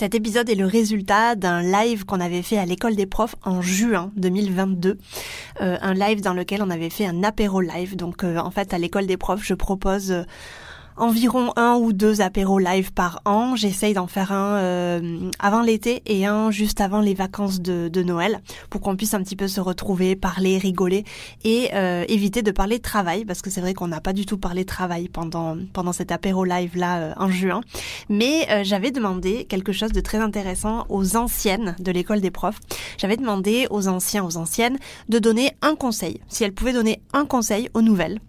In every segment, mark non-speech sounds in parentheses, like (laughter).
Cet épisode est le résultat d'un live qu'on avait fait à l'école des profs en juin 2022. Euh, un live dans lequel on avait fait un apéro live. Donc euh, en fait à l'école des profs je propose euh, environ un ou deux apéros live par an. J'essaye d'en faire un euh, avant l'été et un juste avant les vacances de, de Noël pour qu'on puisse un petit peu se retrouver, parler, rigoler et euh, éviter de parler travail parce que c'est vrai qu'on n'a pas du tout parlé travail pendant pendant cet apéro live là euh, en juin. Mais j'avais demandé quelque chose de très intéressant aux anciennes de l'école des profs. J'avais demandé aux anciens, aux anciennes de donner un conseil. Si elles pouvaient donner un conseil aux nouvelles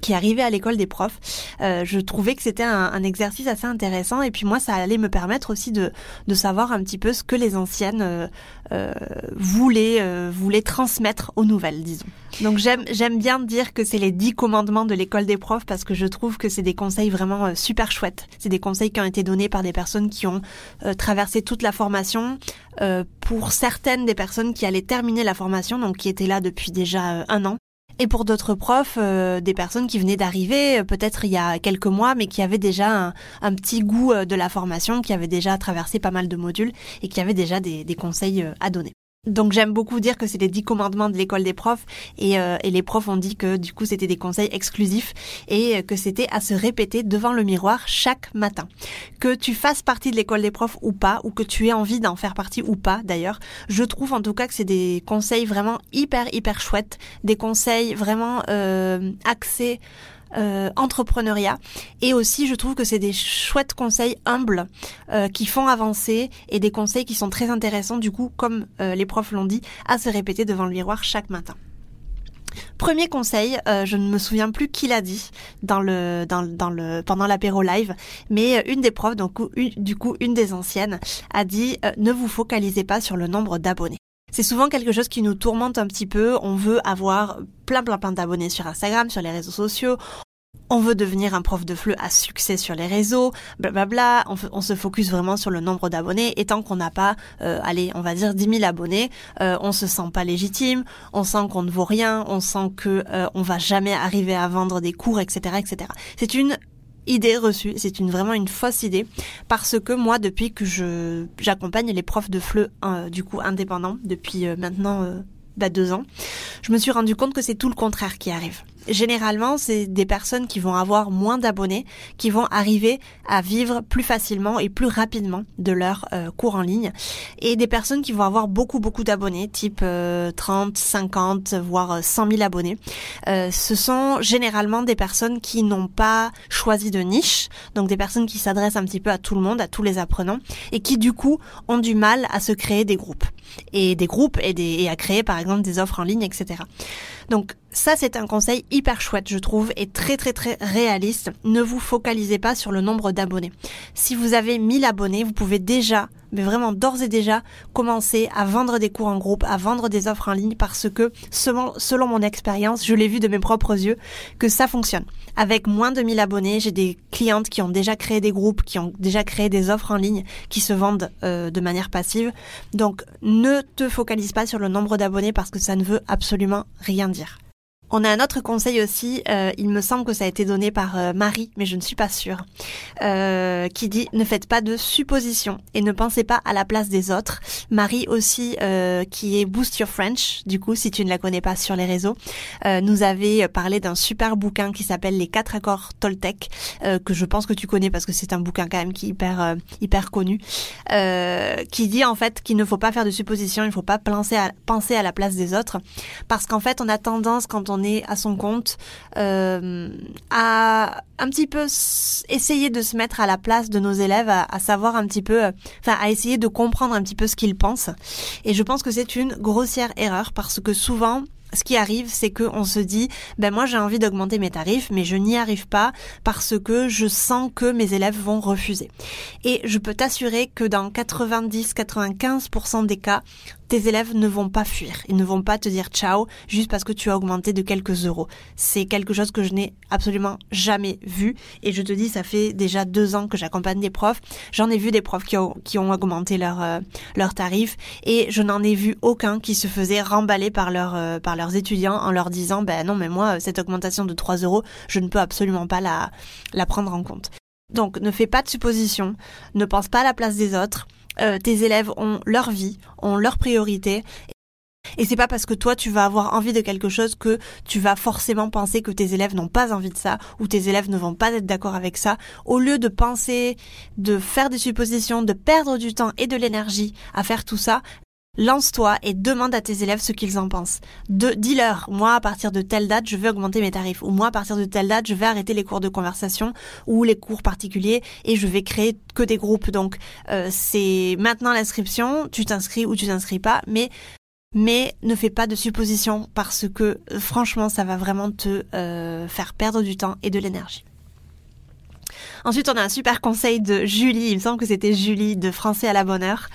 qui arrivait à l'école des profs. Euh, je trouvais que c'était un, un, exercice assez intéressant et puis moi ça allait me permettre aussi de, de savoir un petit peu ce que les anciennes euh, euh, voulaient, euh, voulaient transmettre aux nouvelles, disons. Donc j'aime j'aime bien dire que c'est les dix commandements de l'école des profs parce que je trouve que c'est des conseils vraiment euh, super chouettes. C'est des conseils qui ont été donnés par des personnes qui ont euh, traversé toute la formation. pour certaines des personnes qui allaient terminer la formation, donc qui étaient là depuis déjà un an, et pour d'autres profs, euh, des personnes qui venaient d'arriver, euh, peut-être il y a quelques mois, mais qui avaient déjà un, petit goût euh, de la formation, qui avaient déjà traversé pas mal de modules et qui avaient déjà des conseils à donner. Donc j'aime beaucoup dire que c'est les dix commandements de l'école des profs et, euh, et, les profs ont dit que du coup c'était des conseils exclusifs et que c'était à se répéter devant le miroir chaque matin. Que tu fasses partie de l'école des profs ou pas, ou que tu aies envie d'en faire partie ou pas d'ailleurs, je trouve en tout cas que c'est des conseils vraiment hyper hyper chouettes, des conseils vraiment euh, axés euh, entrepreneuriat. Et aussi, je trouve que c'est des chouettes conseils humbles euh, qui font avancer et des conseils qui sont très intéressants, du coup, comme euh, les profs l'ont dit, à se répéter devant le miroir chaque matin. Premier conseil, je ne me souviens plus qui l'a dit dans le, dans, dans le, pendant l'apéro live, mais une des profs, donc du coup une des anciennes, a dit ne vous focalisez pas sur le nombre d'abonnés. C'est souvent quelque chose qui nous tourmente un petit peu. On veut avoir plein plein plein d'abonnés sur Instagram, sur les réseaux sociaux. On veut devenir un prof de FLE à succès sur les réseaux, blablabla. On, on se focus vraiment sur le nombre d'abonnés. Et tant qu'on n'a pas, euh, allez, on va dire 10 000 abonnés, euh, on se sent pas légitime, on sent qu'on ne vaut rien, on sent que euh, on va jamais arriver à vendre des cours, etc., etc. C'est une idée reçue, c'est une vraiment une fausse idée. Parce que moi depuis que je j'accompagne les profs de FLE euh, du coup indépendants depuis euh, maintenant euh, bah, deux ans, je me suis rendu compte que c'est tout le contraire qui arrive généralement, c'est des personnes qui vont avoir moins d'abonnés, qui vont arriver à vivre plus facilement et plus rapidement de leur euh, cours en ligne, et des personnes qui vont avoir beaucoup beaucoup d'abonnés, type 30, euh, 50, voire 100 000 abonnés. Euh, ce sont généralement des personnes qui n'ont pas choisi de niche, donc des personnes qui s'adressent un petit peu à tout le monde, à tous les apprenants, et qui du coup ont du mal à se créer des groupes et des groupes et, des, et à créer par exemple des offres en ligne, etc. Donc ça, c'est un conseil hyper chouette, je trouve, et très très très réaliste. Ne vous focalisez pas sur le nombre d'abonnés. Si vous avez 1000 abonnés, vous pouvez déjà, mais vraiment d'ores et déjà, commencer à vendre des cours en groupe, à vendre des offres en ligne, parce que selon, mon expérience, je l'ai vu de mes propres yeux, que ça fonctionne. Avec moins de 1000 abonnés, j'ai des clientes qui ont déjà créé des groupes, qui ont déjà créé des offres en ligne, qui se vendent euh, de manière passive. Donc, ne te focalise pas sur le nombre d'abonnés parce que ça ne veut absolument rien dire. On a un autre conseil aussi, euh, il me semble que ça a été donné par euh, Marie, mais je ne suis pas sûre, euh, qui dit ne faites pas de suppositions et ne pensez pas à la place des autres. Marie aussi, qui est Boost Your French, du coup, si tu ne la connais pas sur les réseaux, nous avait parlé d'un super bouquin qui s'appelle Les quatre accords Toltec, que je pense que tu connais parce que c'est un bouquin quand même qui est hyper hyper connu, qui dit en fait qu'il ne faut pas faire de suppositions, il ne faut pas penser à, penser à la place des autres, parce qu'en fait on a tendance quand on à son compte, euh, à un petit peu essayer de se mettre à la place de nos élèves, à, à savoir un petit peu, enfin à essayer de comprendre un petit peu ce qu'ils pensent. Et je pense que c'est une grossière erreur parce que souvent ce qui arrive, c'est qu'on se dit, ben moi j'ai envie d'augmenter mes tarifs, mais je n'y arrive pas parce que je sens que mes élèves vont refuser. Et je peux t'assurer que dans 90-95% des cas, tes élèves ne vont pas fuir. Ils ne vont pas te dire ciao juste parce que tu as augmenté de quelques euros. C'est quelque chose que je n'ai absolument jamais vu. Et je te dis, ça fait déjà deux ans que j'accompagne des profs. J'en ai vu des profs qui ont, qui ont augmenté leur, euh, leur tarif et je n'en ai vu aucun qui se faisait remballer par, leur, euh, par leurs étudiants en leur disant, ben non, mais moi, cette augmentation de 3 euros, je ne peux absolument pas la, la prendre en compte. Donc ne fais pas de suppositions, ne pense pas à la place des autres. Euh, tes élèves ont leur vie, ont leurs priorités. Et c'est pas parce que toi tu vas avoir envie de quelque chose que tu vas forcément penser que tes élèves n'ont pas envie de ça ou tes élèves ne vont pas être d'accord avec ça. Au lieu de penser, de faire des suppositions, de perdre du temps et de l'énergie à faire tout ça, Lance-toi et demande à tes élèves ce qu'ils en pensent. De, dis-leur, moi à partir de telle date, je vais augmenter mes tarifs. Ou moi à partir de telle date, je vais arrêter les cours de conversation ou les cours particuliers et je vais créer que des groupes. Donc euh, c'est maintenant l'inscription, tu t'inscris ou tu t'inscris pas, mais mais ne fais pas de suppositions parce que franchement ça va vraiment te euh, faire perdre du temps et de l'énergie. Ensuite, on a un super conseil de Julie, il me semble que c'était Julie de Français à la bonne heure,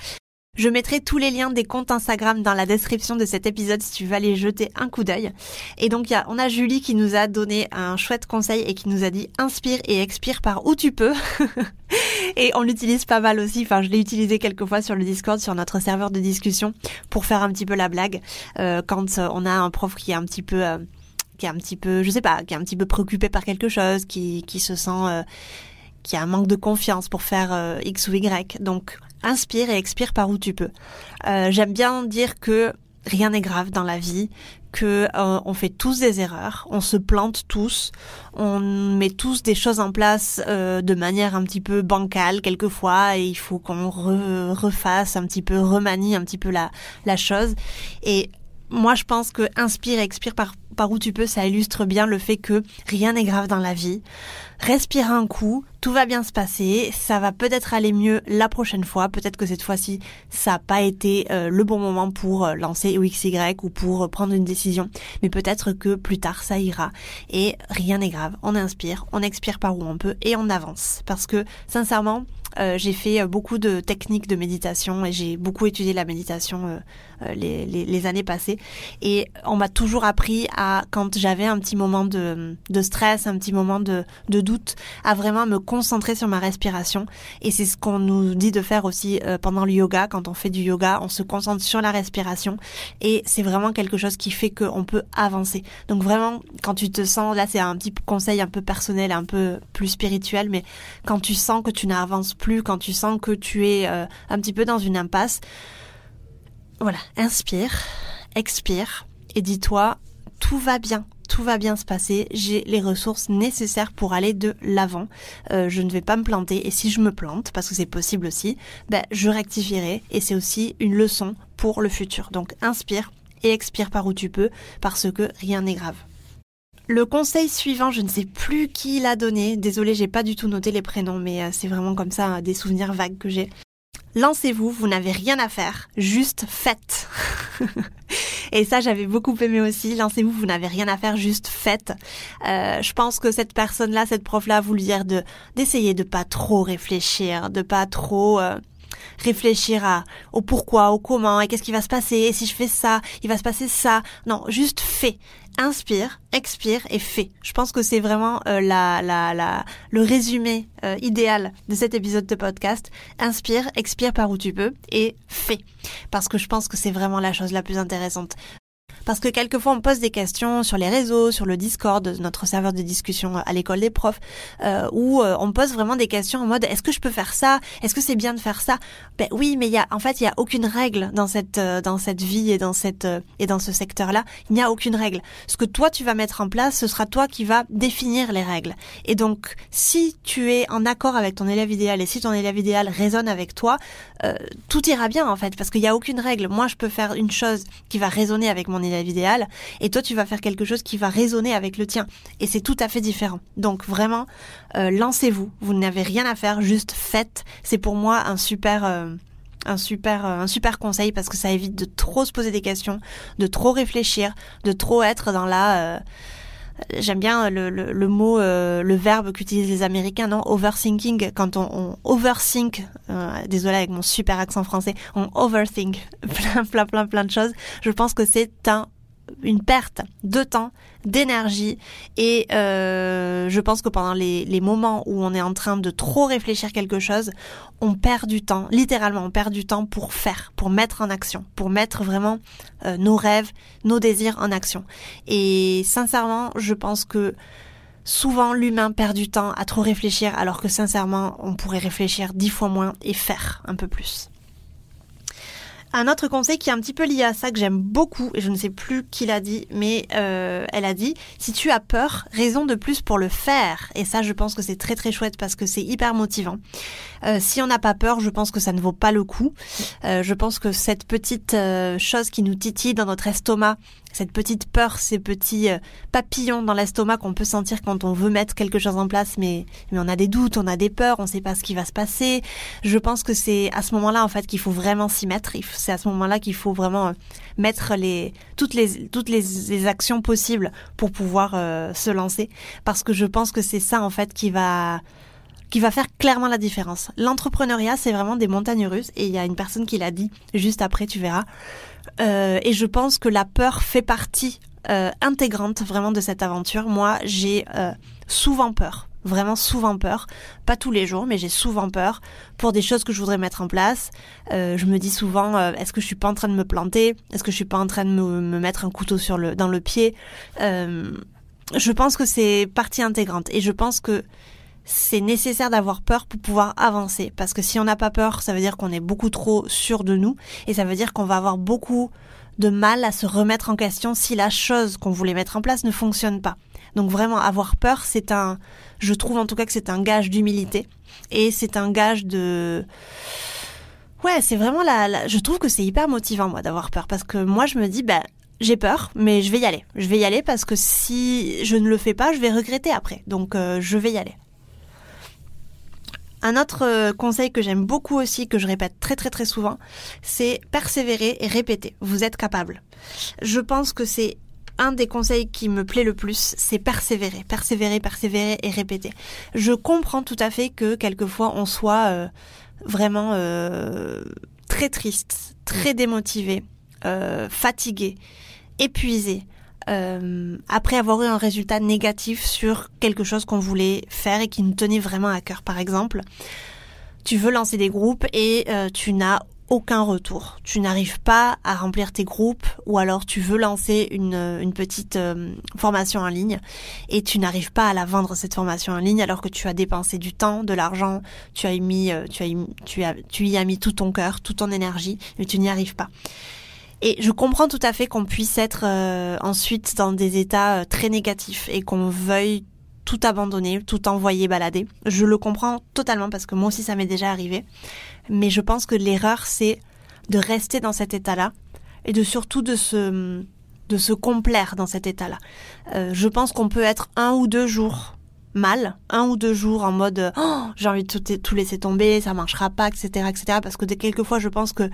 je mettrai tous les liens des comptes Instagram dans la description de cet épisode si tu veux aller jeter un coup d'œil. Et donc y a, on a Julie qui nous a donné un chouette conseil et qui nous a dit inspire et expire par où tu peux. (laughs) et on l'utilise pas mal aussi. Enfin, je l'ai utilisé quelques fois sur le Discord, sur notre serveur de discussion, pour faire un petit peu la blague euh, quand euh, on a un prof qui est un petit peu, euh, qui est un petit peu, je sais pas, qui est un petit peu préoccupé par quelque chose, qui qui se sent qui a un manque de confiance pour faire X ou Y. Donc inspire et expire par où tu peux. Euh, J'aime bien dire que rien n'est grave dans la vie, que euh, on fait tous des erreurs, on se plante tous, on met tous des choses en place euh, de manière un petit peu bancale quelquefois et il faut qu'on refasse un petit peu, remanie un petit peu la, la chose. Et moi, je pense que inspire et expire par, par où tu peux, ça illustre bien le fait que rien n'est grave dans la vie. Respire un coup, tout va bien se passer, ça va peut-être aller mieux la prochaine fois, peut-être que cette fois-ci, ça n'a pas été euh, le bon moment pour euh, lancer XY ou pour euh, prendre une décision, mais peut-être que plus tard, ça ira. Et rien n'est grave, on inspire, on expire par où on peut et on avance. Parce que, sincèrement, euh, j'ai fait euh, beaucoup de techniques de méditation et j'ai beaucoup étudié la méditation euh, les, années passées. Et on m'a toujours appris à, quand j'avais un petit moment de, stress, un petit moment de, de, doute, à vraiment me concentrer sur ma respiration. Et c'est ce qu'on nous dit de faire aussi pendant le yoga. Quand on fait du yoga, on se concentre sur la respiration. Et c'est vraiment quelque chose qui fait qu'on peut avancer. Donc vraiment, quand tu te sens, là c'est un petit conseil un peu personnel, un peu plus spirituel, mais quand tu sens que tu n'avances plus, quand tu sens que tu es euh, un petit peu dans une impasse, voilà, inspire, expire et dis-toi, tout va bien, tout va bien se passer, j'ai les ressources nécessaires pour aller de l'avant, euh, je ne vais pas me planter et si je me plante, parce que c'est possible aussi, ben, je rectifierai et c'est aussi une leçon pour le futur. Donc inspire et expire par où tu peux parce que rien n'est grave. Le conseil suivant, je ne sais plus qui l'a donné. Désolée, j'ai pas du tout noté les prénoms, mais euh, c'est vraiment comme ça des souvenirs vagues que j'ai. Lancez-vous, vous, n'avez rien à faire, juste faites. (laughs) Et ça, j'avais beaucoup aimé aussi. Lancez-vous, vous, n'avez rien à faire, juste faites. Euh, je pense que cette personne-là, cette prof-là, a voulu dire de d'essayer de pas trop réfléchir, de pas trop euh, réfléchir à au pourquoi, au comment, et qu'est-ce qui va se passer, et si je fais ça, il va se passer ça. Non, juste fais inspire, expire et fais. Je pense que c'est vraiment euh, la, la, la, le résumé euh, idéal de cet épisode de podcast. Inspire, expire par où tu peux et fais. Parce que je pense que c'est vraiment la chose la plus intéressante parce que quelquefois on pose des questions sur les réseaux, sur le Discord, notre serveur de discussion à l'école des profs, euh, où euh, on pose vraiment des questions en mode est-ce que je peux faire ça? Est-ce que c'est bien de faire ça? Ben oui, mais il y a en fait il y a aucune règle dans cette euh, dans cette vie et dans cette euh, et dans ce secteur-là. Il n'y a aucune règle. Ce que toi tu vas mettre en place, ce sera toi qui va définir les règles. Et donc si tu es en accord avec ton élève idéal et si ton élève idéal résonne avec toi, tout ira bien en fait parce qu'il n'y a aucune règle. Moi je peux faire une chose qui va résonner avec mon élève et toi tu vas faire quelque chose qui va résonner avec le tien, et c'est tout à fait différent. Donc vraiment, euh, lancez-vous, vous, n'avez rien à faire, juste faites. C'est pour moi un super... Euh, un super euh, un super conseil parce que ça évite de trop se poser des questions, de trop réfléchir, de trop être dans la J'aime bien le, le, mot, le verbe qu'utilisent les Américains, non? Overthinking. Quand on, on overthink, désolé avec mon super accent français, on overthink (laughs) plein, plein, plein, plein de choses. Je pense que c'est un une perte de temps, d'énergie et euh, je pense que pendant les, moments où on est en train de trop réfléchir quelque chose, on perd du temps, littéralement on perd du temps pour faire, pour mettre en action, pour mettre vraiment euh, nos rêves, nos désirs en action. Et sincèrement, je pense que souvent l'humain perd du temps à trop réfléchir alors que sincèrement on pourrait réfléchir dix fois moins et faire un peu plus. Un autre conseil qui est un petit peu lié à ça, que j'aime beaucoup, et je ne sais plus qui l'a dit, mais euh, elle a dit, si tu as peur, raison de plus pour le faire. Et ça, je pense que c'est très très chouette parce que c'est hyper motivant. Euh, si on n'a pas peur, je pense que ça ne vaut pas le coup. Euh, je pense que cette petite chose qui nous titille dans notre estomac, cette petite peur, ces petits papillons dans l'estomac qu'on peut sentir quand on veut mettre quelque chose en place, mais, mais on a des doutes, on a des peurs, on ne sait pas ce qui va se passer. Je pense que c'est à ce moment-là, en fait, qu'il faut vraiment s'y mettre c'est à ce moment-là qu'il faut vraiment euh, mettre les toutes les toutes les, actions possibles pour pouvoir euh, se lancer parce que je pense que c'est ça en fait qui va qui va faire clairement la différence. L'entrepreneuriat, c'est vraiment des montagnes russes et il y a une personne qui l'a dit juste après, tu verras. Euh, et je pense que la peur fait partie intégrante vraiment de cette aventure. Moi, j'ai souvent peur vraiment souvent peur. Pas tous les jours, mais j'ai souvent peur pour des choses que je voudrais mettre en place. Euh, je me dis souvent, euh, est-ce que je suis pas en train de me planter? Est-ce que je suis pas en train de me, mettre un couteau sur le, dans le pied? Euh, Je pense que c'est partie intégrante et je pense que c'est nécessaire d'avoir peur pour pouvoir avancer. Parce que si on n'a pas peur, ça veut dire qu'on est beaucoup trop sûr de nous et ça veut dire qu'on va avoir beaucoup de mal à se remettre en question si la chose qu'on voulait mettre en place ne fonctionne pas. Donc vraiment avoir peur, c'est un, je trouve en tout cas que c'est un gage d'humilité et c'est un gage de, ouais, c'est vraiment la, je trouve que c'est hyper motivant moi d'avoir peur parce que moi je me dis ben j'ai peur, mais je vais y aller. Je vais y aller parce que si je ne le fais pas, je vais regretter après. Donc euh, je vais y aller. Un autre euh, conseil que j'aime beaucoup aussi, que je répète très très très souvent, c'est persévérer et répéter. Vous êtes capable. Je pense que c'est un des conseils qui me plaît le plus, c'est persévérer, persévérer, persévérer et répéter. Je comprends tout à fait que quelquefois on soit euh, vraiment euh, très triste, très démotivé, euh, fatigué, épuisé, après avoir eu un résultat négatif sur quelque chose qu'on voulait faire et qui nous tenait vraiment à cœur. Par exemple, tu veux lancer des groupes et tu n'as aucun retour. Tu n'arrives pas à remplir tes groupes ou alors tu veux lancer une, petite euh, formation en ligne et tu n'arrives pas à la vendre cette formation en ligne alors que tu as dépensé du temps, de l'argent, tu as mis, euh, tu as, tu y as mis tout ton cœur, toute ton énergie, mais tu n'y arrives pas. Et je comprends tout à fait qu'on puisse être euh, ensuite dans des états très négatifs et qu'on veuille tout abandonner, tout envoyer balader. Je le comprends totalement parce que moi aussi ça m'est déjà arrivé. Mais je pense que l'erreur c'est de rester dans cet état-là et de surtout de se de se complaire dans cet état-là. Euh, je pense qu'on peut être un ou deux jours mal, un ou deux jours en mode oh, j'ai envie de tout, laisser tomber, ça marchera pas, etc., etc. Parce que quelquefois je pense que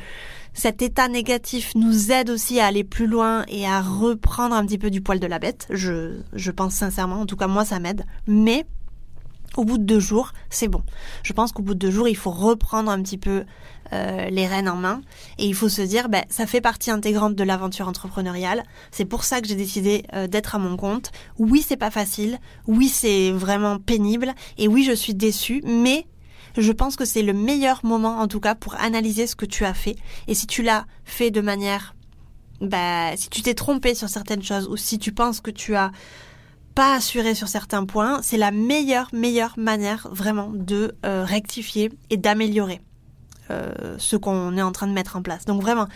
cet état négatif nous aide aussi à aller plus loin et à reprendre un petit peu du poil de la bête. Je, je pense sincèrement, en tout cas moi ça m'aide. Mais au bout de deux jours, c'est bon. Je pense qu'au bout de deux jours, il faut reprendre un petit peu euh, les rênes en main et il faut se dire, ben, ça fait partie intégrante de l'aventure entrepreneuriale. C'est pour ça que j'ai décidé euh, d'être à mon compte. Oui, c'est pas facile. Oui, c'est vraiment pénible. Et oui, je suis déçue, mais je pense que c'est le meilleur moment en tout cas pour analyser ce que tu as fait. Et si tu l'as fait de manière, bah, si tu t'es trompé sur certaines choses ou si tu penses que tu as pas assuré sur certains points, c'est la meilleure, meilleure manière vraiment de euh, rectifier et d'améliorer euh, ce qu'on est en train de mettre en place. Donc vraiment,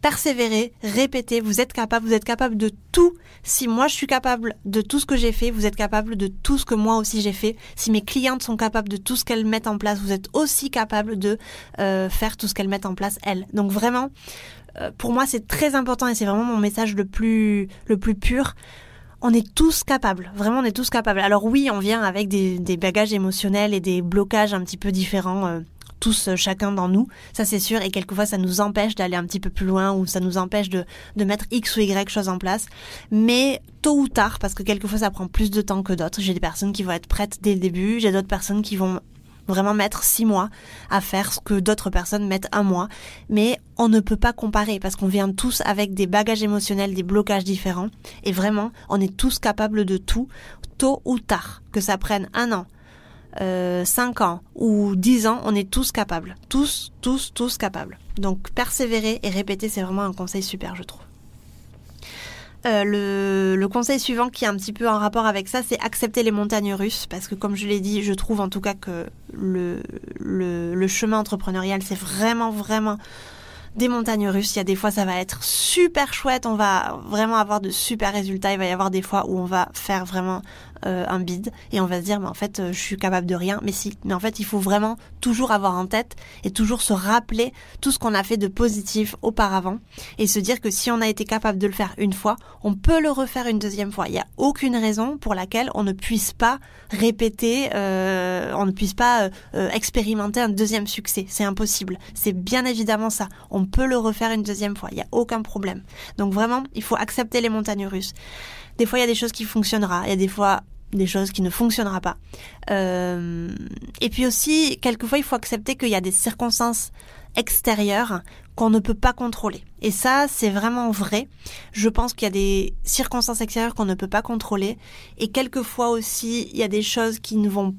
persévérer, répéter, vous êtes capable, vous êtes capable de tout. Si moi je suis capable de tout ce que j'ai fait, vous êtes capable de tout ce que moi aussi j'ai fait. Si mes clientes sont capables de tout ce qu'elles mettent en place, vous êtes aussi capable de euh, faire tout ce qu'elles mettent en place elles. Donc vraiment, pour moi c'est très important et c'est vraiment mon message le plus le plus pur. On est tous capables, vraiment on est tous capables. Alors oui, on vient avec des, bagages émotionnels et des blocages un petit peu différents. Euh, tous euh, chacun dans nous, ça c'est sûr, et quelquefois ça nous empêche d'aller un petit peu plus loin ou ça nous empêche de, de mettre X ou Y choses en place. Mais tôt ou tard, parce que quelquefois ça prend plus de temps que d'autres, j'ai des personnes qui vont être prêtes dès le début, j'ai d'autres personnes qui vont vraiment mettre six mois à faire ce que d'autres personnes mettent un mois. Mais on ne peut pas comparer parce qu'on vient tous avec des bagages émotionnels, des blocages différents. Et vraiment, on est tous capables de tout, tôt ou tard. Que ça prenne un an, euh, 5 ans ou 10 ans, on est tous capables. Tous, tous, tous capables. Donc persévérer et répéter, c'est vraiment un conseil super, je trouve. Euh, le, conseil suivant qui est un petit peu en rapport avec ça, c'est accepter les montagnes russes, parce que comme je l'ai dit, je trouve en tout cas que le, le, le chemin entrepreneurial, c'est vraiment, vraiment des montagnes russes. Il y a des fois, ça va être super chouette, on va vraiment avoir de super résultats. Il va y avoir des fois où on va faire vraiment euh, un bide et on va se dire mais en fait euh, je suis capable de rien. Mais si mais en fait il faut vraiment toujours avoir en tête et toujours se rappeler tout ce qu'on a fait de positif auparavant et se dire que si on a été capable de le faire une fois on peut le refaire une deuxième fois. Il n'y a aucune raison pour laquelle on ne puisse pas répéter euh, on ne puisse pas expérimenter un deuxième succès. C'est impossible. C'est bien évidemment ça. On peut le refaire une deuxième fois. Il n'y a aucun problème. Donc vraiment il faut accepter les montagnes russes des fois, il y a des choses qui fonctionneront. Il y a des fois des choses qui ne fonctionneront pas. Euh, et puis aussi, quelquefois, il faut accepter qu'il y a des circonstances extérieures qu'on ne peut pas contrôler. Et ça, c'est vraiment vrai. Je pense qu'il y a des circonstances extérieures qu'on ne peut pas contrôler. Et quelquefois aussi, il y a des choses qui, ne vont,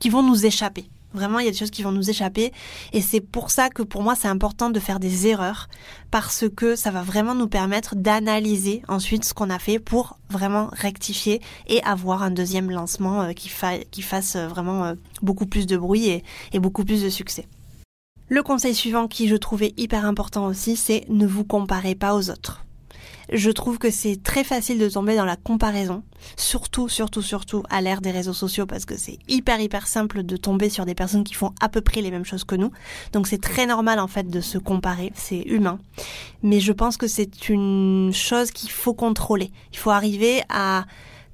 qui vont nous échapper. Vraiment, il y a des choses qui vont nous échapper. Et c'est pour ça que pour moi, c'est important de faire des erreurs. Parce que ça va vraiment nous permettre d'analyser ensuite ce qu'on a fait pour vraiment rectifier et avoir un deuxième lancement euh, qui, fasse euh, vraiment euh, beaucoup plus de bruit et beaucoup plus de succès. Le conseil suivant qui je trouvais hyper important aussi, c'est ne vous comparez pas aux autres. Je trouve que c'est très facile de tomber dans la comparaison, surtout, surtout, surtout à l'ère des réseaux sociaux parce que c'est hyper, hyper simple de tomber sur des personnes qui font à peu près les mêmes choses que nous. Donc c'est très normal en fait de se comparer, c'est humain. Mais je pense que c'est une chose qu'il faut contrôler. Il faut arriver à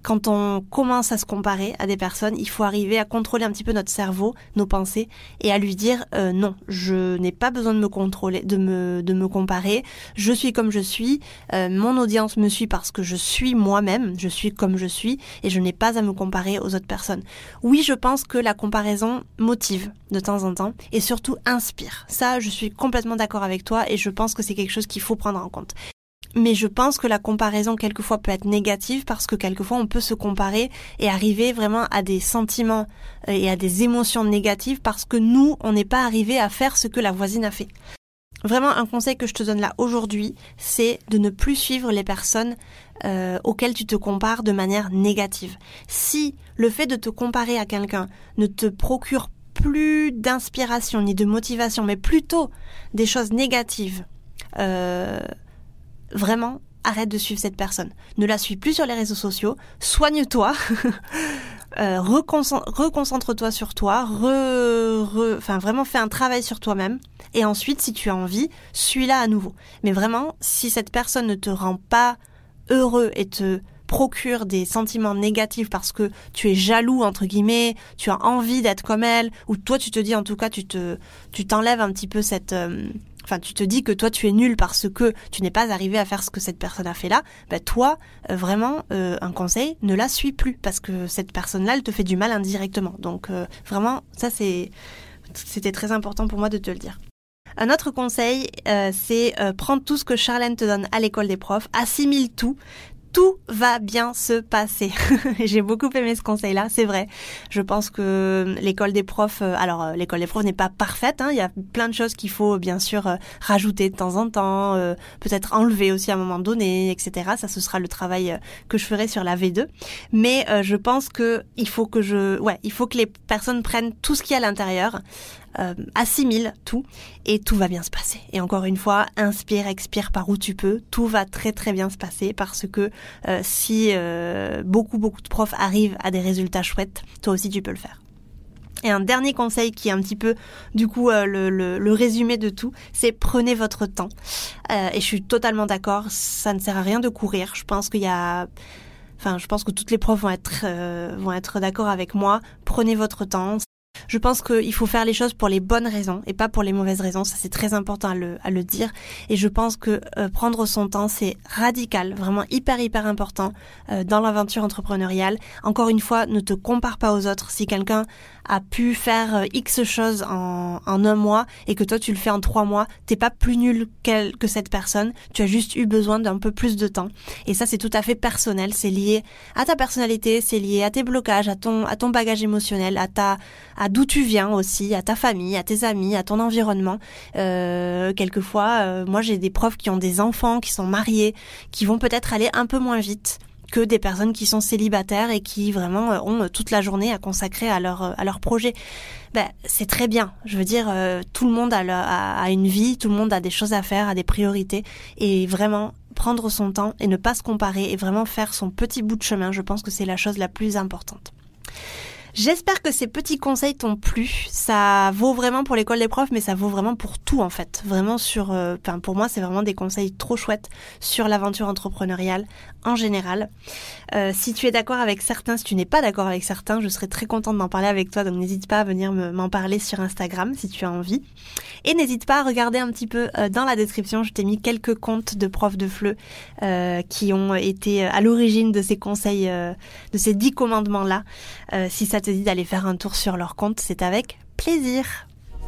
quand on commence à se comparer à des personnes, il faut arriver à contrôler un petit peu notre cerveau, nos pensées, et à lui dire euh, non, je n'ai pas besoin de me contrôler, de me de me comparer. Je suis comme je suis. Euh, mon audience me suit parce que je suis moi-même. Je suis comme je suis, et je n'ai pas à me comparer aux autres personnes. Oui, je pense que la comparaison motive de temps en temps et surtout inspire. Ça, je suis complètement d'accord avec toi, et je pense que c'est quelque chose qu'il faut prendre en compte. Mais je pense que la comparaison quelquefois peut être négative parce que quelquefois on peut se comparer et arriver vraiment à des sentiments euh, et à des émotions négatives parce que nous, on n'est pas arrivé à faire ce que la voisine a fait. Vraiment, un conseil que je te donne là aujourd'hui, c'est de ne plus suivre les personnes euh, auxquelles tu te compares de manière négative. Si le fait de te comparer à quelqu'un ne te procure plus d'inspiration ni de motivation, mais plutôt des choses négatives, euh, vraiment, arrête de suivre cette personne. Ne la suis plus sur les réseaux sociaux, soigne-toi, (laughs) euh, reconcentre-toi sur toi, enfin vraiment fais un travail sur toi-même. Et ensuite, si tu as envie, suis-la à nouveau. Mais vraiment, si cette personne ne te rend pas heureux et te procure des sentiments négatifs parce que tu es jaloux entre guillemets, tu as envie d'être comme elle, ou toi tu te dis en tout cas tu te tu t'enlèves un petit peu cette euh, enfin tu te dis que toi tu es nul parce que tu n'es pas arrivé à faire ce que cette personne a fait là, bah toi euh, vraiment euh, un conseil, ne la suis plus parce que cette personne-là elle te fait du mal indirectement. Donc euh, vraiment ça c'est c'était très important pour moi de te le dire. Un autre conseil, c'est prendre tout ce que Charlène te donne à l'école des profs, assimile tout, tout va bien se passer. (laughs) J'ai beaucoup aimé ce conseil-là, c'est vrai. Je pense que l'école des profs, euh, alors euh, l'école des profs n'est pas parfaite, hein. il y a plein de choses qu'il faut bien sûr euh, rajouter de temps en temps, peut-être enlever aussi à un moment donné, etc. Ça, ce sera le travail que je ferai sur la V2. Mais je pense que il faut que je, ouais, il faut que les personnes prennent tout ce qu'il y a à l'intérieur, euh, assimile tout et tout va bien se passer. Et encore une fois, inspire, expire par où tu peux, tout va très très bien se passer parce que euh, si euh, beaucoup beaucoup de profs arrivent à des résultats chouettes, toi aussi tu peux le faire. Et un dernier conseil qui est un petit peu, du coup, le, le, résumé de tout, c'est prenez votre temps. et je suis totalement d'accord, ça ne sert à rien de courir. Je pense qu'il y a, enfin, je pense que toutes les profs vont être, vont être d'accord avec moi. Prenez votre temps. Je pense qu'il faut faire les choses pour les bonnes raisons et pas pour les mauvaises raisons. Ça, c'est très important à le, à le dire. Et je pense que euh, prendre son temps, c'est radical, vraiment hyper, hyper important euh, dans l'aventure entrepreneuriale. Encore une fois, ne te compare pas aux autres. Si quelqu'un a pu faire euh, X choses en, un mois et que toi tu le fais en trois mois, t'es pas plus nul que cette personne. Tu as juste eu besoin d'un peu plus de temps. Et ça, c'est tout à fait personnel. C'est lié à ta personnalité, c'est lié à tes blocages, à ton, à ton bagage émotionnel, à ta, à d'où tu viens aussi, à ta famille, à tes amis, à ton environnement. Euh, quelquefois, euh, moi j'ai des profs qui ont des enfants, qui sont mariés, qui vont peut-être aller un peu moins vite que des personnes qui sont célibataires et qui vraiment euh, ont toute la journée à consacrer à leur à leur projet. Ben, c'est très bien. Je veux dire, tout le monde a, a, une vie, tout le monde a des choses à faire, a des priorités, et vraiment prendre son temps et ne pas se comparer et vraiment faire son petit bout de chemin. Je pense que c'est la chose la plus importante. J'espère que ces petits conseils t'ont plu. Ça vaut vraiment pour l'école des profs, mais ça vaut vraiment pour tout en fait. Vraiment sur, euh, pour moi, c'est vraiment des conseils trop chouettes sur l'aventure entrepreneuriale en général. Euh, si tu es d'accord avec certains, si tu n'es pas d'accord avec certains, je serais très contente d'en parler avec toi. Donc n'hésite pas à venir m'en parler sur Instagram si tu as envie. Et n'hésite pas à regarder un petit peu euh, dans la description. Je t'ai mis quelques comptes de profs de FLE qui ont été à l'origine de ces conseils, de ces dix commandements là. si ça te dit d'aller faire un tour sur leur compte, c'est avec plaisir.